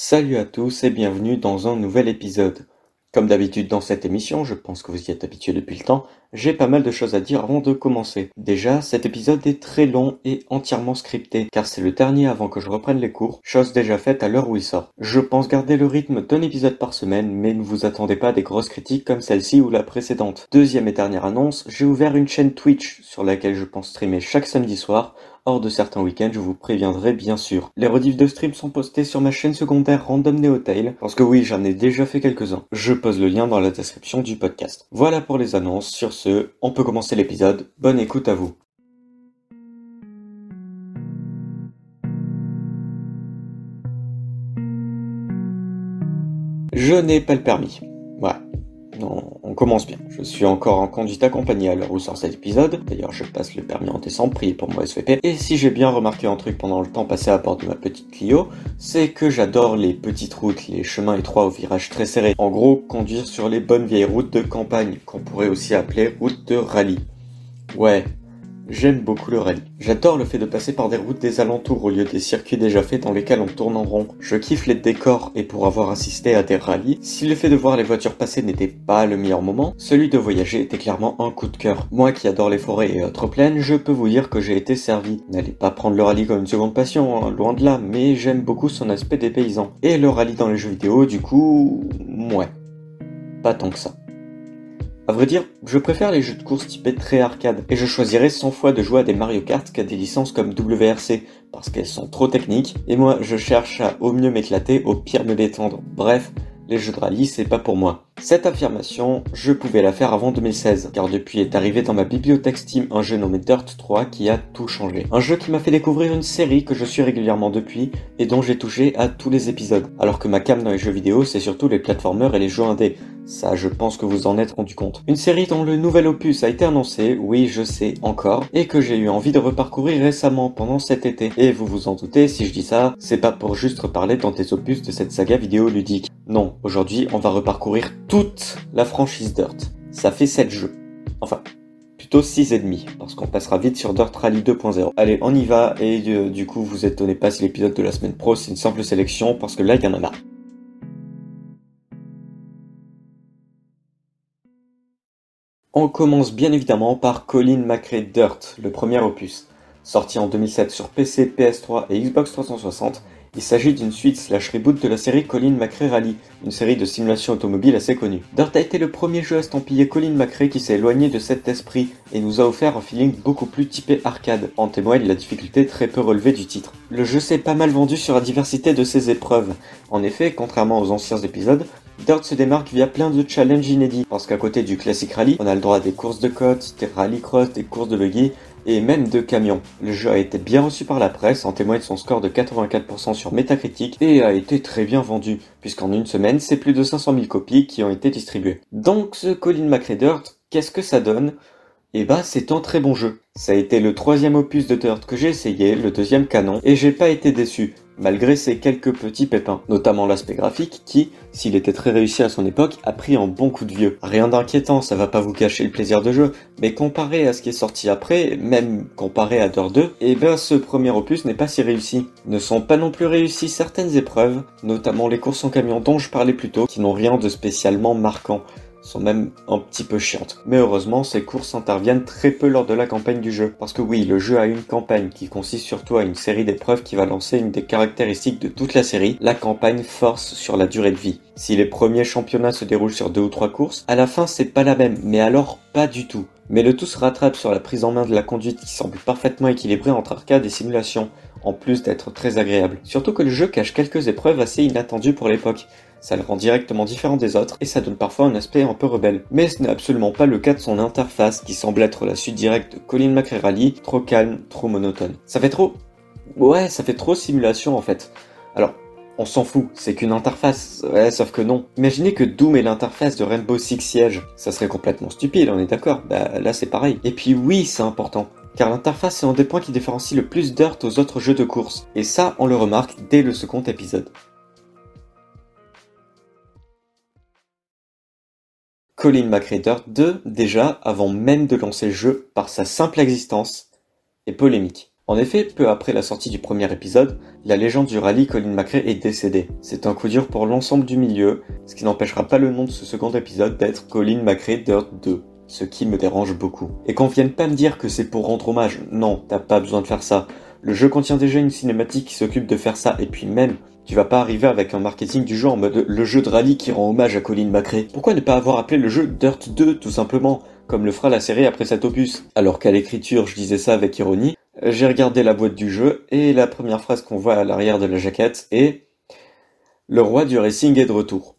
Salut à tous et bienvenue dans un nouvel épisode. Comme d'habitude dans cette émission, je pense que vous y êtes habitués depuis le temps, j'ai pas mal de choses à dire avant de commencer. Déjà, cet épisode est très long et entièrement scripté, car c'est le dernier avant que je reprenne les cours, chose déjà faite à l'heure où il sort. Je pense garder le rythme d'un épisode par semaine, mais ne vous attendez pas à des grosses critiques comme celle-ci ou la précédente. Deuxième et dernière annonce, j'ai ouvert une chaîne Twitch sur laquelle je pense streamer chaque samedi soir, Hors de certains week-ends, je vous préviendrai bien sûr. Les rediffs de stream sont postés sur ma chaîne secondaire Random Neotail, parce que oui, j'en ai déjà fait quelques-uns. Je pose le lien dans la description du podcast. Voilà pour les annonces. Sur ce, on peut commencer l'épisode. Bonne écoute à vous. Je n'ai pas le permis. Commence bien. Je suis encore en conduite accompagnée à l'heure où sort cet épisode. D'ailleurs, je passe le permis en décembre, priez pour moi SVP. Et si j'ai bien remarqué un truc pendant le temps passé à bord de ma petite Clio, c'est que j'adore les petites routes, les chemins étroits au virage très serré. En gros, conduire sur les bonnes vieilles routes de campagne, qu'on pourrait aussi appeler routes de rallye. Ouais, J'aime beaucoup le rallye. J'adore le fait de passer par des routes des alentours au lieu des circuits déjà faits dans lesquels on tourne en rond. Je kiffe les décors et pour avoir assisté à des rallyes, si le fait de voir les voitures passer n'était pas le meilleur moment, celui de voyager était clairement un coup de cœur. Moi qui adore les forêts et autres plaines, je peux vous dire que j'ai été servi. N'allez pas prendre le rallye comme une seconde passion, hein, loin de là, mais j'aime beaucoup son aspect des paysans. Et le rallye dans les jeux vidéo, du coup, ouais. Pas tant que ça. À vrai dire, je préfère les jeux de course typés très arcade, et je choisirais 100 fois de jouer à des Mario Kart qu'à des licences comme WRC, parce qu'elles sont trop techniques, et moi je cherche à au mieux m'éclater, au pire me détendre. Bref, les jeux de rallye, c'est pas pour moi. Cette affirmation, je pouvais la faire avant 2016, car depuis est arrivé dans ma bibliothèque Steam un jeu nommé Dirt 3 qui a tout changé. Un jeu qui m'a fait découvrir une série que je suis régulièrement depuis, et dont j'ai touché à tous les épisodes. Alors que ma cam dans les jeux vidéo, c'est surtout les platformers et les jeux indés. Ça, je pense que vous en êtes rendu compte. Une série dont le nouvel opus a été annoncé, oui, je sais encore, et que j'ai eu envie de reparcourir récemment pendant cet été. Et vous vous en doutez, si je dis ça, c'est pas pour juste reparler dans des opus de cette saga vidéo ludique. Non, aujourd'hui, on va reparcourir toute la franchise Dirt. Ça fait 7 jeux. Enfin, plutôt 6 et demi, parce qu'on passera vite sur Dirt Rally 2.0. Allez, on y va, et euh, du coup, vous étonnez pas si l'épisode de la semaine pro, c'est une simple sélection, parce que là, il y en a marre. On commence bien évidemment par Colin McRae Dirt, le premier opus. Sorti en 2007 sur PC, PS3 et Xbox 360, il s'agit d'une suite slash reboot de la série Colin McRae Rally, une série de simulation automobile assez connue. Dirt a été le premier jeu estampillé Colin McRae qui s'est éloigné de cet esprit et nous a offert un feeling beaucoup plus typé arcade, en témoigne la difficulté très peu relevée du titre. Le jeu s'est pas mal vendu sur la diversité de ses épreuves. En effet, contrairement aux anciens épisodes, Dirt se démarque via plein de challenges inédits, parce qu'à côté du classique rallye, on a le droit à des courses de côte, des rallycross, des courses de buggy, et même de camions. Le jeu a été bien reçu par la presse, en témoigne son score de 84% sur Metacritic, et a été très bien vendu, puisqu'en une semaine, c'est plus de 500 000 copies qui ont été distribuées. Donc ce Colin McRae Dirt, qu'est-ce que ça donne? Eh bah c'est un très bon jeu. Ça a été le troisième opus de Dirt que j'ai essayé, le deuxième canon, et j'ai pas été déçu malgré ses quelques petits pépins, notamment l'aspect graphique qui, s'il était très réussi à son époque, a pris un bon coup de vieux. Rien d'inquiétant, ça va pas vous cacher le plaisir de jeu, mais comparé à ce qui est sorti après, même comparé à Dirt 2, eh ben ce premier opus n'est pas si réussi. Ne sont pas non plus réussis certaines épreuves, notamment les courses en camion dont je parlais plus tôt, qui n'ont rien de spécialement marquant sont même un petit peu chiantes. Mais heureusement, ces courses interviennent très peu lors de la campagne du jeu. Parce que oui, le jeu a une campagne qui consiste surtout à une série d'épreuves qui va lancer une des caractéristiques de toute la série, la campagne force sur la durée de vie. Si les premiers championnats se déroulent sur deux ou trois courses, à la fin c'est pas la même, mais alors pas du tout. Mais le tout se rattrape sur la prise en main de la conduite qui semble parfaitement équilibrée entre arcade et simulation, en plus d'être très agréable. Surtout que le jeu cache quelques épreuves assez inattendues pour l'époque. Ça le rend directement différent des autres et ça donne parfois un aspect un peu rebelle. Mais ce n'est absolument pas le cas de son interface qui semble être la suite directe de Colin McRae trop calme, trop monotone. Ça fait trop... Ouais, ça fait trop simulation en fait. Alors, on s'en fout, c'est qu'une interface. Ouais, sauf que non. Imaginez que Doom est l'interface de Rainbow Six Siege. Ça serait complètement stupide, on est d'accord. Bah là c'est pareil. Et puis oui, c'est important. Car l'interface est un des points qui différencie le plus Dirt aux autres jeux de course. Et ça, on le remarque dès le second épisode. Colin McRae Dirt 2, déjà, avant même de lancer le jeu, par sa simple existence, est polémique. En effet, peu après la sortie du premier épisode, la légende du rallye Colin McRae est décédée. C'est un coup dur pour l'ensemble du milieu, ce qui n'empêchera pas le nom de ce second épisode d'être Colin McRae Dirt 2 ce qui me dérange beaucoup. Et qu'on vienne pas me dire que c'est pour rendre hommage, non, t'as pas besoin de faire ça. Le jeu contient déjà une cinématique qui s'occupe de faire ça, et puis même, tu vas pas arriver avec un marketing du genre en mode le jeu de rallye qui rend hommage à Colin McRae. Pourquoi ne pas avoir appelé le jeu Dirt 2 tout simplement, comme le fera la série après cet opus? Alors qu'à l'écriture je disais ça avec ironie, j'ai regardé la boîte du jeu et la première phrase qu'on voit à l'arrière de la jaquette est Le roi du racing est de retour.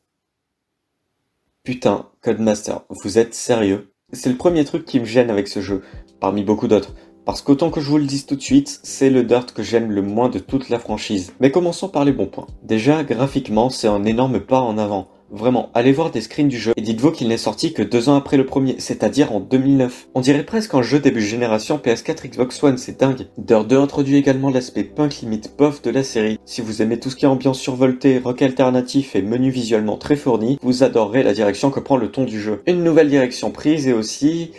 Putain, Codemaster, vous êtes sérieux? C'est le premier truc qui me gêne avec ce jeu, parmi beaucoup d'autres. Parce qu'autant que je vous le dise tout de suite, c'est le Dirt que j'aime le moins de toute la franchise. Mais commençons par les bons points. Déjà, graphiquement, c'est un énorme pas en avant. Vraiment, allez voir des screens du jeu et dites-vous qu'il n'est sorti que deux ans après le premier, c'est-à-dire en 2009. On dirait presque un jeu début génération PS4 Xbox One, c'est dingue. Dirt 2 introduit également l'aspect punk limite pof de la série. Si vous aimez tout ce qui est ambiance survoltée, rock alternatif et menu visuellement très fourni, vous adorerez la direction que prend le ton du jeu. Une nouvelle direction prise et aussi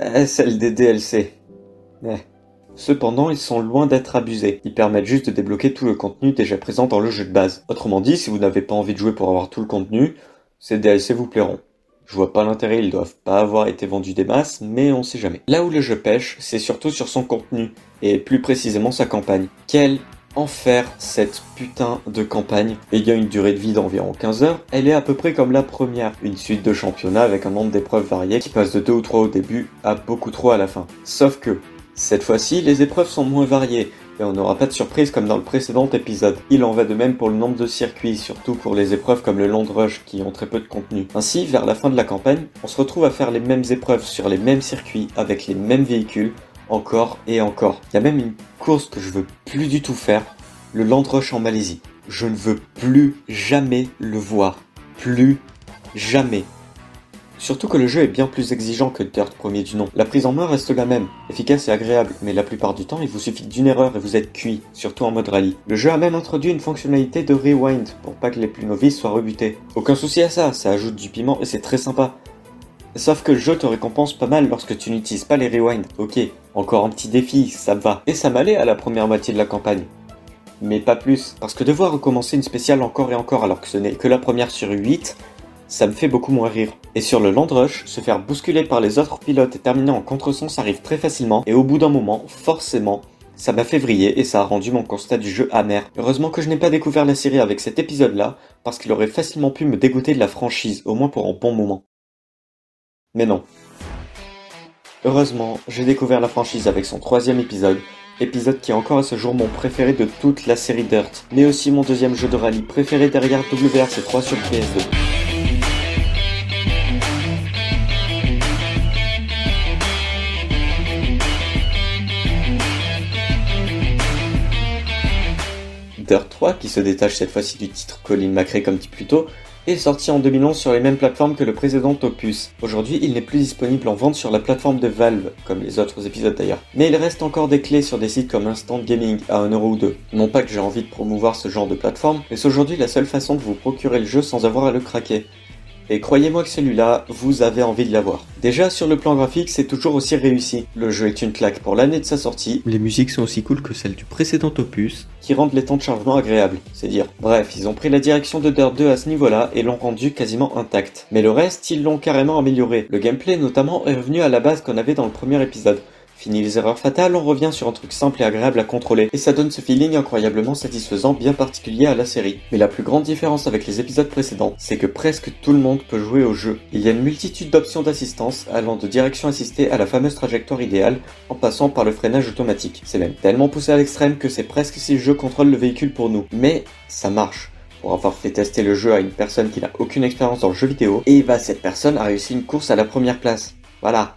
euh, celle des DLC. Cependant, ils sont loin d'être abusés. Ils permettent juste de débloquer tout le contenu déjà présent dans le jeu de base. Autrement dit, si vous n'avez pas envie de jouer pour avoir tout le contenu, ces DLC vous plairont. Je vois pas l'intérêt, ils doivent pas avoir été vendus des masses, mais on sait jamais. Là où le jeu pêche, c'est surtout sur son contenu, et plus précisément sa campagne. Quel enfer cette putain de campagne ayant une durée de vie d'environ 15 heures, elle est à peu près comme la première, une suite de championnats avec un nombre d'épreuves variées qui passe de 2 ou 3 au début à beaucoup trop à la fin. Sauf que, cette fois-ci, les épreuves sont moins variées, et on n'aura pas de surprise comme dans le précédent épisode. Il en va de même pour le nombre de circuits, surtout pour les épreuves comme le Long Rush qui ont très peu de contenu. Ainsi, vers la fin de la campagne, on se retrouve à faire les mêmes épreuves sur les mêmes circuits, avec les mêmes véhicules, encore et encore. Il y a même une course que je veux plus du tout faire, le Land Rush en Malaisie. Je ne veux plus jamais le voir. Plus jamais. Surtout que le jeu est bien plus exigeant que Dirt premier du nom. La prise en main reste la même, efficace et agréable, mais la plupart du temps il vous suffit d'une erreur et vous êtes cuit, surtout en mode rallye. Le jeu a même introduit une fonctionnalité de rewind, pour pas que les plus novices soient rebutés. Aucun souci à ça, ça ajoute du piment et c'est très sympa. Sauf que le jeu te récompense pas mal lorsque tu n'utilises pas les rewinds. Ok, encore un petit défi, ça va. Et ça m'allait à la première moitié de la campagne. Mais pas plus, parce que devoir recommencer une spéciale encore et encore alors que ce n'est que la première sur 8, ça me fait beaucoup moins rire. Et sur le Land Rush, se faire bousculer par les autres pilotes et terminer en contresens arrive très facilement, et au bout d'un moment, forcément, ça m'a fait vriller et ça a rendu mon constat du jeu amer. Heureusement que je n'ai pas découvert la série avec cet épisode-là, parce qu'il aurait facilement pu me dégoûter de la franchise, au moins pour un bon moment. Mais non. Heureusement, j'ai découvert la franchise avec son troisième épisode, épisode qui est encore à ce jour mon préféré de toute la série Dirt, mais aussi mon deuxième jeu de rallye préféré derrière WRC3 sur PS2. Dirt 3, qui se détache cette fois-ci du titre Colin McRae comme dit plus tôt, est sorti en 2011 sur les mêmes plateformes que le précédent opus. Aujourd'hui, il n'est plus disponible en vente sur la plateforme de Valve, comme les autres épisodes d'ailleurs. Mais il reste encore des clés sur des sites comme Instant Gaming à 1€ ou 2. Non pas que j'ai envie de promouvoir ce genre de plateforme, mais c'est aujourd'hui la seule façon de vous procurer le jeu sans avoir à le craquer. Et croyez-moi que celui-là, vous avez envie de l'avoir. Déjà, sur le plan graphique, c'est toujours aussi réussi. Le jeu est une claque pour l'année de sa sortie. Les musiques sont aussi cool que celles du précédent opus, qui rendent les temps de chargement agréables, c'est dire. Bref, ils ont pris la direction de Dirt 2 à ce niveau-là et l'ont rendu quasiment intact. Mais le reste, ils l'ont carrément amélioré. Le gameplay notamment est revenu à la base qu'on avait dans le premier épisode. Fini les erreurs fatales, on revient sur un truc simple et agréable à contrôler, et ça donne ce feeling incroyablement satisfaisant bien particulier à la série. Mais la plus grande différence avec les épisodes précédents, c'est que presque tout le monde peut jouer au jeu. Il y a une multitude d'options d'assistance allant de direction assistée à la fameuse trajectoire idéale en passant par le freinage automatique. C'est même tellement poussé à l'extrême que c'est presque si le jeu contrôle le véhicule pour nous. Mais ça marche pour avoir fait tester le jeu à une personne qui n'a aucune expérience dans le jeu vidéo, et bah cette personne a réussi une course à la première place. Voilà,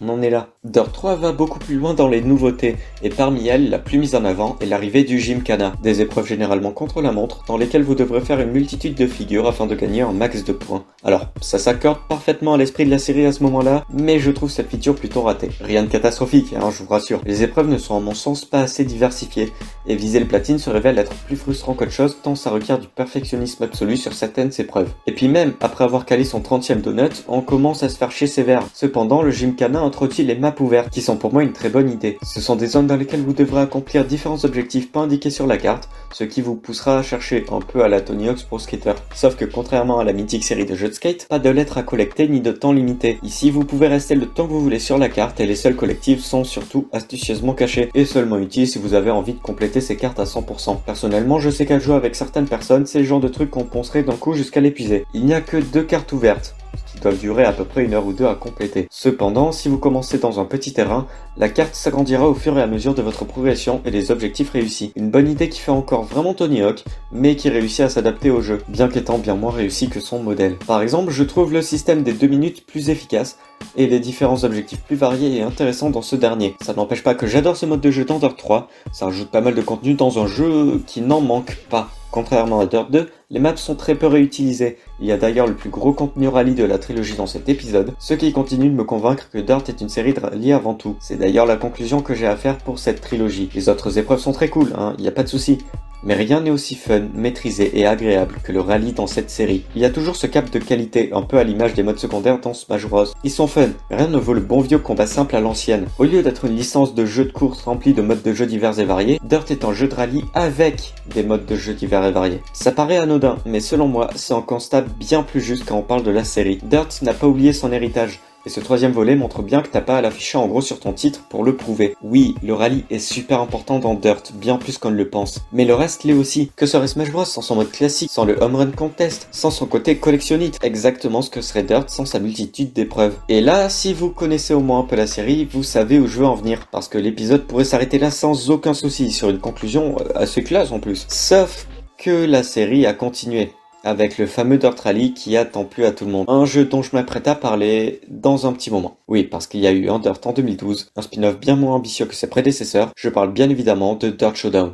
on en est là. Dirt 3 va beaucoup plus loin dans les nouveautés, et parmi elles, la plus mise en avant est l'arrivée du Gymkhana, des épreuves généralement contre la montre, dans lesquelles vous devrez faire une multitude de figures afin de gagner un max de points. Alors, ça s'accorde parfaitement à l'esprit de la série à ce moment-là, mais je trouve cette feature plutôt ratée. Rien de catastrophique, hein, je vous rassure. Les épreuves ne sont à mon sens pas assez diversifiées, et viser le platine se révèle être plus frustrant qu'autre chose tant ça requiert du perfectionnisme absolu sur certaines épreuves. Et puis même, après avoir calé son 30ème donut, on commence à se faire chier sévère. Cependant, le Gymkhana introduit les maps ouvertes, qui sont pour moi une très bonne idée. Ce sont des zones dans lesquelles vous devrez accomplir différents objectifs pas indiqués sur la carte, ce qui vous poussera à chercher un peu à la Tony Hawk's Pro Skater. Sauf que contrairement à la mythique série de jeux de skate, pas de lettres à collecter ni de temps limité. Ici, vous pouvez rester le temps que vous voulez sur la carte et les seuls collectifs sont surtout astucieusement cachés et seulement utiles si vous avez envie de compléter ces cartes à 100%. Personnellement, je sais qu'à jouer avec certaines personnes, c'est le genre de truc qu'on poncerait d'un coup jusqu'à l'épuiser. Il n'y a que deux cartes ouvertes, doivent durer à peu près une heure ou deux à compléter. Cependant, si vous commencez dans un petit terrain, la carte s'agrandira au fur et à mesure de votre progression et des objectifs réussis. Une bonne idée qui fait encore vraiment Tony Hawk, mais qui réussit à s'adapter au jeu, bien qu'étant bien moins réussi que son modèle. Par exemple, je trouve le système des 2 minutes plus efficace, et les différents objectifs plus variés et intéressants dans ce dernier. Ça n'empêche pas que j'adore ce mode de jeu dans Dirt 3, ça rajoute pas mal de contenu dans un jeu qui n'en manque pas. Contrairement à Dirt 2, les maps sont très peu réutilisées. Il y a d'ailleurs le plus gros contenu rallye de la trilogie dans cet épisode, ce qui continue de me convaincre que Dirt est une série de rallye avant tout. C'est d'ailleurs la conclusion que j'ai à faire pour cette trilogie. Les autres épreuves sont très cool, hein, y a pas de souci. Mais rien n'est aussi fun, maîtrisé et agréable que le rallye dans cette série. Il y a toujours ce cap de qualité, un peu à l'image des modes secondaires dans Smash Bros. Ils sont fun, rien ne vaut le bon vieux combat simple à l'ancienne. Au lieu d'être une licence de jeu de course remplie de modes de jeu divers et variés, Dirt est un jeu de rallye avec des modes de jeu divers et variés. Ça paraît anodin, mais selon moi, c'est un constat bien plus juste quand on parle de la série. Dirt n'a pas oublié son héritage. Et ce troisième volet montre bien que t'as pas à l'afficher en gros sur ton titre pour le prouver. Oui, le rallye est super important dans Dirt, bien plus qu'on ne le pense. Mais le reste l'est aussi. Que serait Smash Bros sans son mode classique, sans le home run contest, sans son côté collectionnite? Exactement ce que serait Dirt sans sa multitude d'épreuves. Et là, si vous connaissez au moins un peu la série, vous savez où je veux en venir. Parce que l'épisode pourrait s'arrêter là sans aucun souci, sur une conclusion euh, assez classe en plus. Sauf que la série a continué avec le fameux Dirt Rally qui attend plus à tout le monde. Un jeu dont je m'apprête à parler dans un petit moment. Oui, parce qu'il y a eu un Dirt en 2012, un spin-off bien moins ambitieux que ses prédécesseurs, je parle bien évidemment de Dirt Showdown.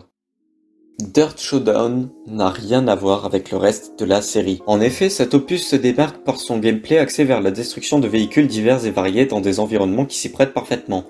Dirt Showdown n'a rien à voir avec le reste de la série. En effet, cet opus se démarque par son gameplay axé vers la destruction de véhicules divers et variés dans des environnements qui s'y prêtent parfaitement.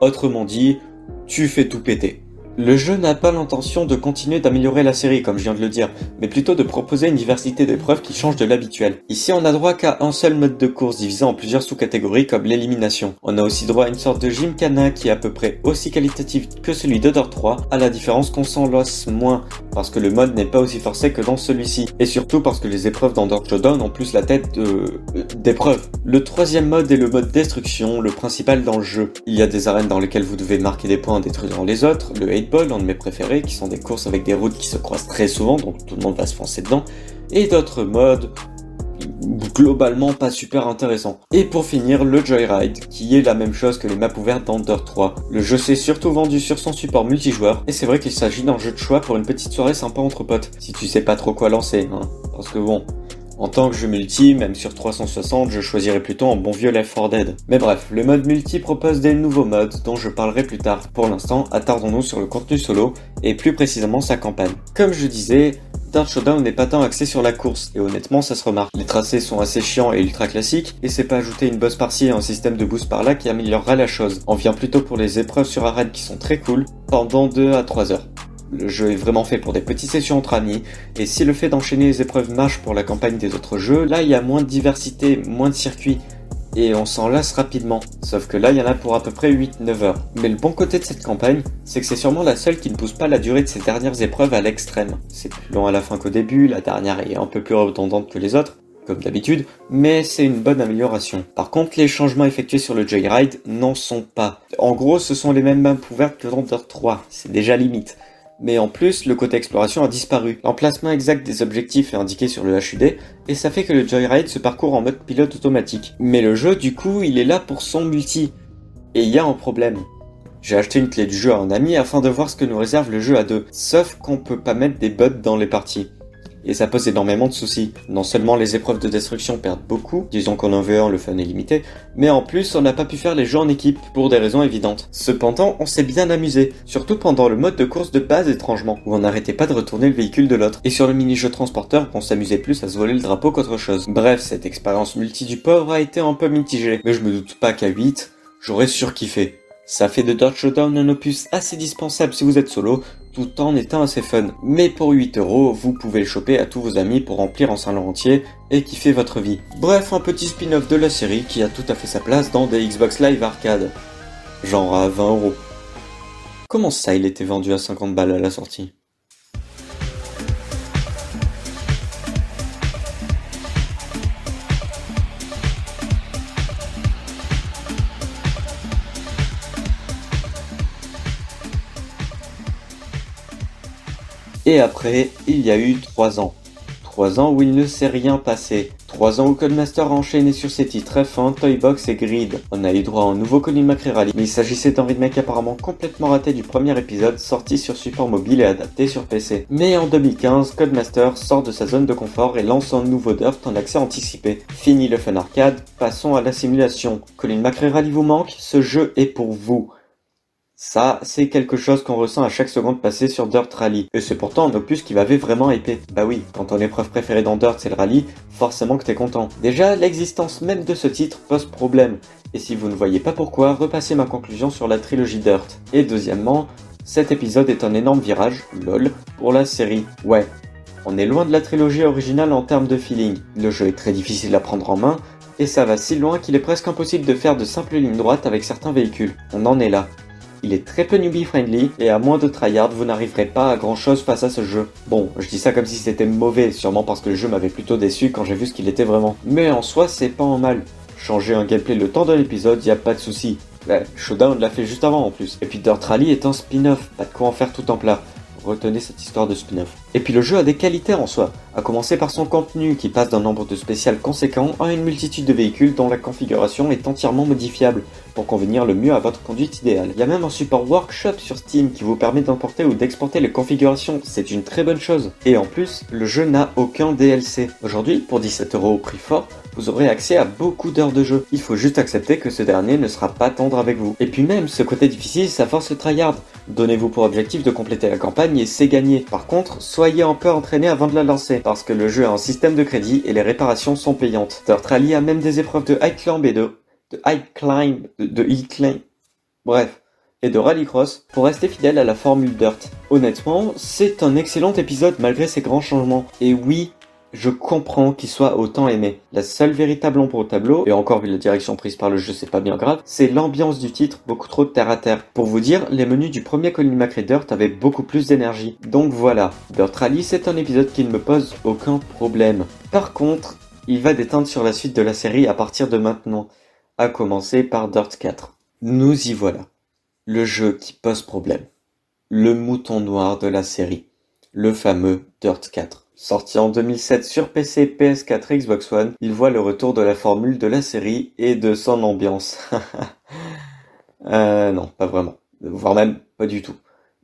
Autrement dit, tu fais tout péter. Le jeu n'a pas l'intention de continuer d'améliorer la série, comme je viens de le dire, mais plutôt de proposer une diversité d'épreuves qui change de l'habituel. Ici, on a droit qu'à un seul mode de course divisé en plusieurs sous-catégories comme l'élimination. On a aussi droit à une sorte de gymkhana qui est à peu près aussi qualitatif que celui de 3, à la différence qu'on s'en losse moins, parce que le mode n'est pas aussi forcé que dans celui-ci, et surtout parce que les épreuves dans Dirt Showdown ont plus la tête de... d'épreuves. Le troisième mode est le mode destruction, le principal dans le jeu. Il y a des arènes dans lesquelles vous devez marquer des points en détruisant les autres, le L'un de mes préférés, qui sont des courses avec des routes qui se croisent très souvent, donc tout le monde va se foncer dedans, et d'autres modes globalement pas super intéressants. Et pour finir, le Joyride, qui est la même chose que les maps ouvertes dans Dirt 3. Le jeu s'est surtout vendu sur son support multijoueur, et c'est vrai qu'il s'agit d'un jeu de choix pour une petite soirée sympa entre potes, si tu sais pas trop quoi lancer, hein. Parce que bon, en tant que jeu multi, même sur 360, je choisirais plutôt un bon vieux Left 4 Dead. Mais bref, le mode multi propose des nouveaux modes dont je parlerai plus tard. Pour l'instant, attardons-nous sur le contenu solo et plus précisément sa campagne. Comme je disais, Dirt Showdown n'est pas tant axé sur la course, et honnêtement ça se remarque. Les tracés sont assez chiants et ultra classiques, et c'est pas ajouter une boss par-ci et un système de boost par-là qui améliorera la chose. On vient plutôt pour les épreuves sur arène qui sont très cool, pendant 2 à 3 heures. Le jeu est vraiment fait pour des petites sessions entre amis, et si le fait d'enchaîner les épreuves marche pour la campagne des autres jeux, là il y a moins de diversité, moins de circuits, et on s'en lasse rapidement. Sauf que là il y en a pour à peu près 8-9 heures. Mais le bon côté de cette campagne, c'est que c'est sûrement la seule qui ne pousse pas la durée de ces dernières épreuves à l'extrême. C'est plus long à la fin qu'au début, la dernière est un peu plus redondante que les autres, comme d'habitude, mais c'est une bonne amélioration. Par contre, les changements effectués sur le Joyride n'en sont pas. En gros, ce sont les mêmes maps ouvertes que dans Dirt 3, c'est déjà limite mais en plus le côté exploration a disparu. L'emplacement exact des objectifs est indiqué sur le HUD et ça fait que le Joyride se parcourt en mode pilote automatique. Mais le jeu du coup il est là pour son multi. Et il y a un problème. J'ai acheté une clé du jeu à un ami afin de voir ce que nous réserve le jeu à deux. Sauf qu'on peut pas mettre des bots dans les parties et ça pose énormément de soucis. Non seulement les épreuves de destruction perdent beaucoup, disons qu'en en veut le fun est limité, mais en plus on n'a pas pu faire les jeux en équipe, pour des raisons évidentes. Cependant, on s'est bien amusé, surtout pendant le mode de course de base étrangement, où on n'arrêtait pas de retourner le véhicule de l'autre. Et sur le mini-jeu transporteur, on s'amusait plus à se voler le drapeau qu'autre chose. Bref, cette expérience multi du pauvre a été un peu mitigée, mais je me doute pas qu'à 8, j'aurais surkiffé. Ça fait de Dirt Showdown un opus assez dispensable si vous êtes solo, tout en étant assez fun. Mais pour 8 euros, vous pouvez le choper à tous vos amis pour remplir en salon entier et kiffer votre vie. Bref, un petit spin-off de la série qui a tout à fait sa place dans des Xbox Live Arcade. Genre à 20 euros. Comment ça, il était vendu à 50 balles à la sortie? Et après, il y a eu 3 ans. 3 ans où il ne s'est rien passé. 3 ans où Codemaster a enchaîné sur ses titres F1, Toybox et Grid. On a eu droit à un nouveau Colin McRae Rally, mais il s'agissait d'un remake apparemment complètement raté du premier épisode sorti sur support mobile et adapté sur PC. Mais en 2015, Codemaster sort de sa zone de confort et lance un nouveau Dirt en accès anticipé. Fini le fun arcade, passons à la simulation. Colin McRae Rally vous manque Ce jeu est pour vous. Ça, c'est quelque chose qu'on ressent à chaque seconde passée sur Dirt Rally. Et c'est pourtant un opus qui m'avait vraiment épais. Bah oui, quand ton épreuve préférée dans Dirt c'est le rallye, forcément que t'es content. Déjà, l'existence même de ce titre pose problème. Et si vous ne voyez pas pourquoi, repassez ma conclusion sur la trilogie Dirt. Et deuxièmement, cet épisode est un énorme virage, lol, pour la série. Ouais, on est loin de la trilogie originale en termes de feeling. Le jeu est très difficile à prendre en main, et ça va si loin qu'il est presque impossible de faire de simples lignes droites avec certains véhicules. On en est là. Il est très peu newbie friendly et à moins de tryhard, vous n'arriverez pas à grand chose face à ce jeu. Bon, je dis ça comme si c'était mauvais, sûrement parce que le jeu m'avait plutôt déçu quand j'ai vu ce qu'il était vraiment. Mais en soi, c'est pas en mal. Changer un gameplay le temps de l'épisode, y a pas de souci. Ouais, Showdown l'a fait juste avant en plus. Et puis Dirt Rally est un spin-off, pas de quoi en faire tout en plat. Retenez cette histoire de spin-off. Et puis le jeu a des qualités en soi, à commencer par son contenu qui passe d'un nombre de spéciales conséquent à une multitude de véhicules dont la configuration est entièrement modifiable pour convenir le mieux à votre conduite idéale. Il y a même un support workshop sur Steam qui vous permet d'importer ou d'exporter les configurations, c'est une très bonne chose. Et en plus, le jeu n'a aucun DLC. Aujourd'hui, pour 17 euros au prix fort, vous aurez accès à beaucoup d'heures de jeu. Il faut juste accepter que ce dernier ne sera pas tendre avec vous. Et puis même, ce côté difficile, ça force le tryhard. Donnez-vous pour objectif de compléter la campagne et c'est gagné. Par contre, soyez un peu entraîné avant de la lancer, parce que le jeu a un système de crédit et les réparations sont payantes. Dirt Rally a même des épreuves de high climb et de, de high climb, de, de climb. Bref, et de rallycross pour rester fidèle à la formule Dirt. Honnêtement, c'est un excellent épisode malgré ses grands changements. Et oui, je comprends qu'il soit autant aimé. La seule véritable ombre au tableau, et encore vu la direction prise par le jeu c'est pas bien grave, c'est l'ambiance du titre, beaucoup trop terre à terre. Pour vous dire, les menus du premier Colin Dirt avaient beaucoup plus d'énergie. Donc voilà, Dirt Rally c'est un épisode qui ne me pose aucun problème. Par contre, il va déteindre sur la suite de la série à partir de maintenant, à commencer par Dirt 4. Nous y voilà. Le jeu qui pose problème. Le mouton noir de la série. Le fameux Dirt 4. Sorti en 2007 sur PC, PS4 et Xbox One, il voit le retour de la formule de la série et de son ambiance. euh, non, pas vraiment. Voire même pas du tout.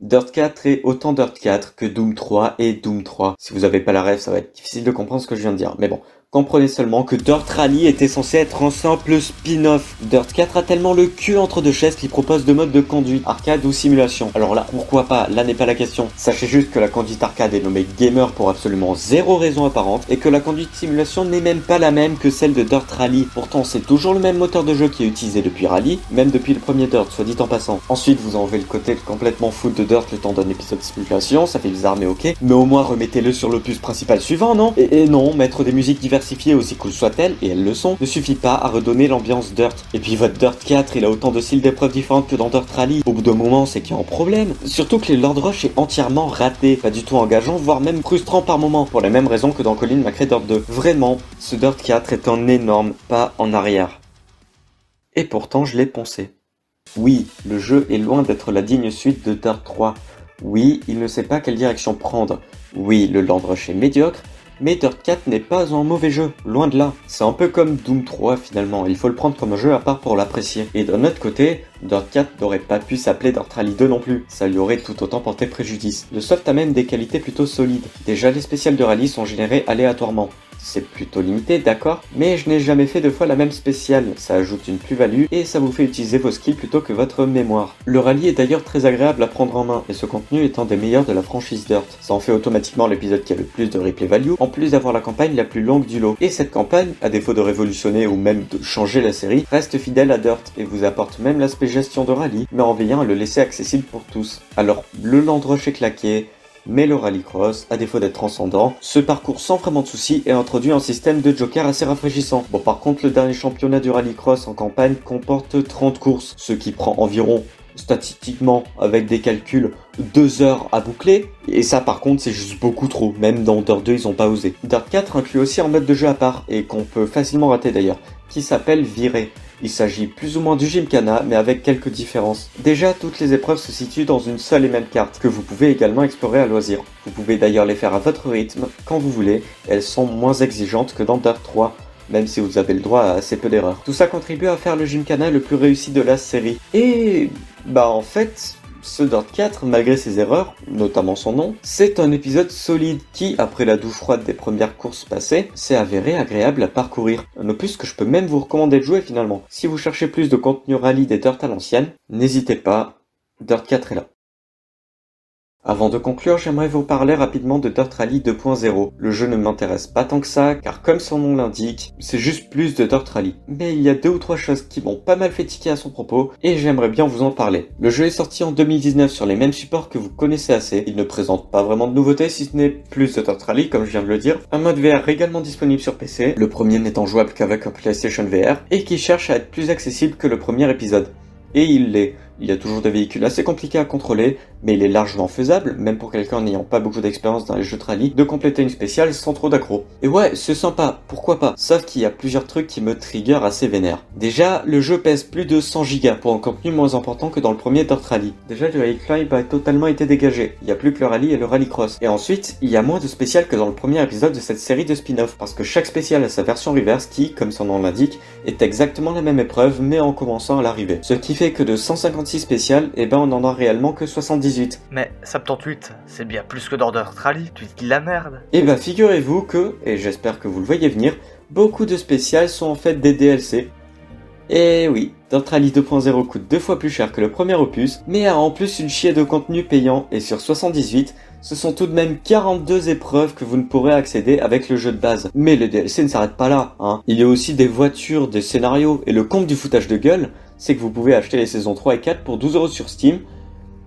Dirt 4 est autant Dirt 4 que Doom 3 et Doom 3. Si vous avez pas la rêve, ça va être difficile de comprendre ce que je viens de dire. Mais bon, Comprenez seulement que Dirt Rally était censé être un simple spin-off. Dirt 4 a tellement le cul entre deux chaises qu'il propose deux modes de conduite, arcade ou simulation. Alors là, pourquoi pas? Là n'est pas la question. Sachez juste que la conduite arcade est nommée gamer pour absolument zéro raison apparente et que la conduite simulation n'est même pas la même que celle de Dirt Rally. Pourtant, c'est toujours le même moteur de jeu qui est utilisé depuis Rally, même depuis le premier Dirt, soit dit en passant. Ensuite, vous enlevez le côté complètement fou de Dirt le temps d'un épisode de simulation, ça fait bizarre mais ok. Mais au moins remettez-le sur l'opus principal suivant, non? Et, et non, mettre des musiques diverses aussi cool soit-elle, et elles le sont, ne suffit pas à redonner l'ambiance Dirt. Et puis votre Dirt 4, il a autant de styles d'épreuves différentes que dans Dirt Rally. Au bout d'un moment, c'est qu'il y a un problème. Surtout que le Lord Rush est entièrement raté, pas du tout engageant, voire même frustrant par moments, pour les mêmes raisons que dans Colin McRae Dirt 2. Vraiment, ce Dirt 4 est un énorme pas en arrière. Et pourtant, je l'ai poncé. Oui, le jeu est loin d'être la digne suite de Dirt 3. Oui, il ne sait pas quelle direction prendre. Oui, le Lord Rush est médiocre, mais Dirt 4 n'est pas un mauvais jeu, loin de là. C'est un peu comme Doom 3 finalement, il faut le prendre comme un jeu à part pour l'apprécier. Et d'un autre côté, Dirt 4 n'aurait pas pu s'appeler Dirt Rally 2 non plus, ça lui aurait tout autant porté préjudice. Le soft a même des qualités plutôt solides. Déjà les spéciales de rallye sont générées aléatoirement c'est plutôt limité, d'accord, mais je n'ai jamais fait deux fois la même spéciale, ça ajoute une plus-value et ça vous fait utiliser vos skills plutôt que votre mémoire. Le rallye est d'ailleurs très agréable à prendre en main et ce contenu étant des meilleurs de la franchise Dirt. Ça en fait automatiquement l'épisode qui a le plus de replay value, en plus d'avoir la campagne la plus longue du lot. Et cette campagne, à défaut de révolutionner ou même de changer la série, reste fidèle à Dirt et vous apporte même l'aspect gestion de rallye, mais en veillant à le laisser accessible pour tous. Alors, le Land Rush est claqué, mais le rallycross, à défaut d'être transcendant, ce parcours sans vraiment de soucis et introduit un système de joker assez rafraîchissant. Bon par contre le dernier championnat du rallycross en campagne comporte 30 courses, ce qui prend environ statistiquement avec des calculs 2 heures à boucler et ça par contre c'est juste beaucoup trop même dans Dirt 2 ils ont pas osé. Dirt 4 inclut aussi un mode de jeu à part et qu'on peut facilement rater d'ailleurs qui s'appelle Virer. Il s'agit plus ou moins du Gymkhana, mais avec quelques différences. Déjà, toutes les épreuves se situent dans une seule et même carte, que vous pouvez également explorer à loisir. Vous pouvez d'ailleurs les faire à votre rythme, quand vous voulez, elles sont moins exigeantes que dans Dirt 3, même si vous avez le droit à assez peu d'erreurs. Tout ça contribue à faire le Gymkhana le plus réussi de la série. Et... bah en fait, ce Dirt 4, malgré ses erreurs, notamment son nom, c'est un épisode solide qui, après la douche froide des premières courses passées, s'est avéré agréable à parcourir. Un opus que je peux même vous recommander de jouer finalement. Si vous cherchez plus de contenu rallye des Dirt à l'ancienne, n'hésitez pas, Dirt 4 est là. Avant de conclure, j'aimerais vous parler rapidement de Dirt Rally 2.0. Le jeu ne m'intéresse pas tant que ça, car comme son nom l'indique, c'est juste plus de Dirt Rally. Mais il y a deux ou trois choses qui m'ont pas mal fait tiquer à son propos, et j'aimerais bien vous en parler. Le jeu est sorti en 2019 sur les mêmes supports que vous connaissez assez. Il ne présente pas vraiment de nouveautés, si ce n'est plus de Dirt Rally, comme je viens de le dire. Un mode VR également disponible sur PC, le premier n'étant jouable qu'avec un PlayStation VR, et qui cherche à être plus accessible que le premier épisode. Et il l'est. Il y a toujours des véhicules assez compliqués à contrôler, mais il est largement faisable, même pour quelqu'un n'ayant pas beaucoup d'expérience dans les jeux de rallye, de compléter une spéciale sans trop d'accro. Et ouais, c'est sympa, pourquoi pas, sauf qu'il y a plusieurs trucs qui me trigger assez vénère. Déjà, le jeu pèse plus de 100 Go pour un contenu moins important que dans le premier Dirt Rally. Déjà, le rally climb a totalement été dégagé, il n'y a plus que le rallye et le rallycross. Et ensuite, il y a moins de spéciales que dans le premier épisode de cette série de spin-off, parce que chaque spécial a sa version reverse qui, comme son nom l'indique, est exactement la même épreuve, mais en commençant à l'arrivée. Ce qui fait que de 156 spéciales, eh ben on en a réellement que 78. Mais 78, c'est bien plus que dans Dirt Rally, tu dis la merde. Et bah figurez-vous que, et j'espère que vous le voyez venir, beaucoup de spéciales sont en fait des DLC. Et oui, Dirt Rally 2.0 coûte deux fois plus cher que le premier opus, mais a en plus une chier de contenu payant, et sur 78, ce sont tout de même 42 épreuves que vous ne pourrez accéder avec le jeu de base. Mais le DLC ne s'arrête pas là, hein. Il y a aussi des voitures, des scénarios, et le compte du foutage de gueule, c'est que vous pouvez acheter les saisons 3 et 4 pour 12 euros sur Steam,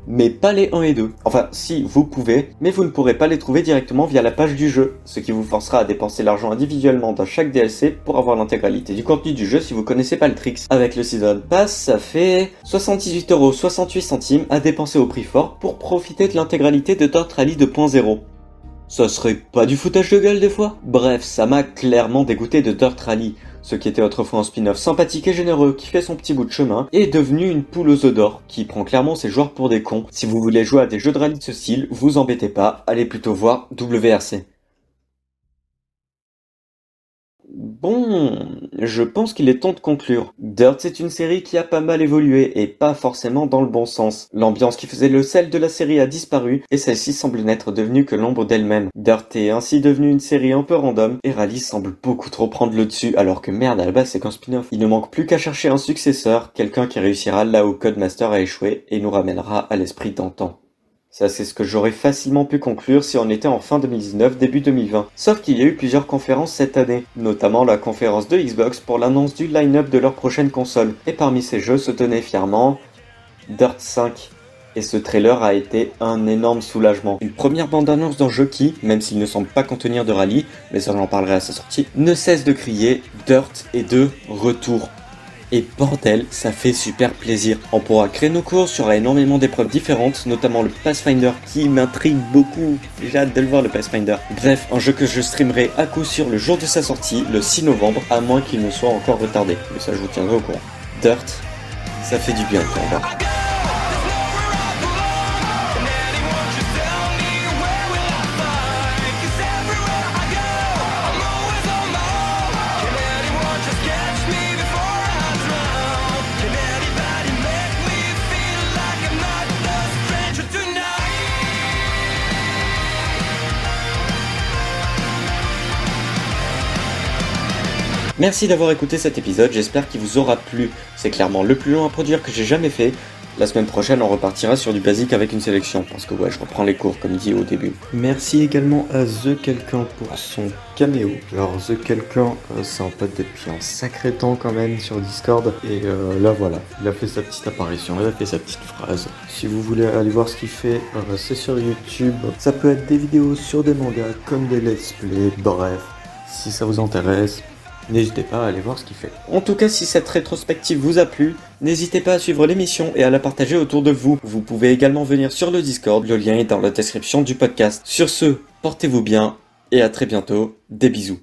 mais pas les 1 et 2. Enfin, si, vous pouvez, mais vous ne pourrez pas les trouver directement via la page du jeu, ce qui vous forcera à dépenser l'argent individuellement dans chaque DLC pour avoir l'intégralité du contenu du jeu si vous connaissez pas le tricks. Avec le Season Pass, ça fait 78,68€ centimes à dépenser au prix fort pour profiter de l'intégralité de Dirt Rally 2.0. Ça serait pas du foutage de gueule des fois? Bref, ça m'a clairement dégoûté de Dirt Rally. Ce qui était autrefois un spin-off sympathique et généreux qui fait son petit bout de chemin est devenu une poule aux œufs d'or qui prend clairement ses joueurs pour des cons. Si vous voulez jouer à des jeux de rallye de ce style, vous embêtez pas, allez plutôt voir WRC. Bon, je pense qu'il est temps de conclure. Dirt, c'est une série qui a pas mal évolué et pas forcément dans le bon sens. L'ambiance qui faisait le sel de la série a disparu et celle-ci semble n'être devenue que l'ombre d'elle-même. Dirt est ainsi devenue une série un peu random et Rally semble beaucoup trop prendre le dessus alors que merde à la c'est qu'un spin-off. Il ne manque plus qu'à chercher un successeur, quelqu'un qui réussira là où Codemaster a échoué et nous ramènera à l'esprit d'antan. Ça, c'est ce que j'aurais facilement pu conclure si on était en fin 2019, début 2020. Sauf qu'il y a eu plusieurs conférences cette année, notamment la conférence de Xbox pour l'annonce du line-up de leur prochaine console. Et parmi ces jeux se tenait fièrement Dirt 5. Et ce trailer a été un énorme soulagement. Une première bande-annonce d'un jeu qui, même s'il ne semble pas contenir de rallye, mais ça j'en parlerai à sa sortie, ne cesse de crier Dirt et de retour. Et bordel, ça fait super plaisir. On pourra créer nos courses, il aura énormément d'épreuves différentes, notamment le Pathfinder qui m'intrigue beaucoup. J'ai hâte de le voir le Pathfinder. Bref, un jeu que je streamerai à coup sûr le jour de sa sortie, le 6 novembre, à moins qu'il ne soit encore retardé. Mais ça je vous tiendrai au courant. Dirt, ça fait du bien de Merci d'avoir écouté cet épisode, j'espère qu'il vous aura plu. C'est clairement le plus long à produire que j'ai jamais fait. La semaine prochaine, on repartira sur du basique avec une sélection, parce que ouais, je reprends les cours comme dit au début. Merci également à The Quelqu'un pour son caméo. Alors The Quelqu'un, euh, c'est un pote depuis un sacré temps quand même sur Discord, et euh, là voilà, il a fait sa petite apparition, il a fait sa petite phrase. Si vous voulez aller voir ce qu'il fait, euh, c'est sur YouTube. Ça peut être des vidéos sur des mangas, comme des let's play, bref. Si ça vous intéresse, n'hésitez pas à aller voir ce qu'il fait. En tout cas, si cette rétrospective vous a plu, n'hésitez pas à suivre l'émission et à la partager autour de vous. Vous pouvez également venir sur le Discord, le lien est dans la description du podcast. Sur ce, portez-vous bien et à très bientôt. Des bisous.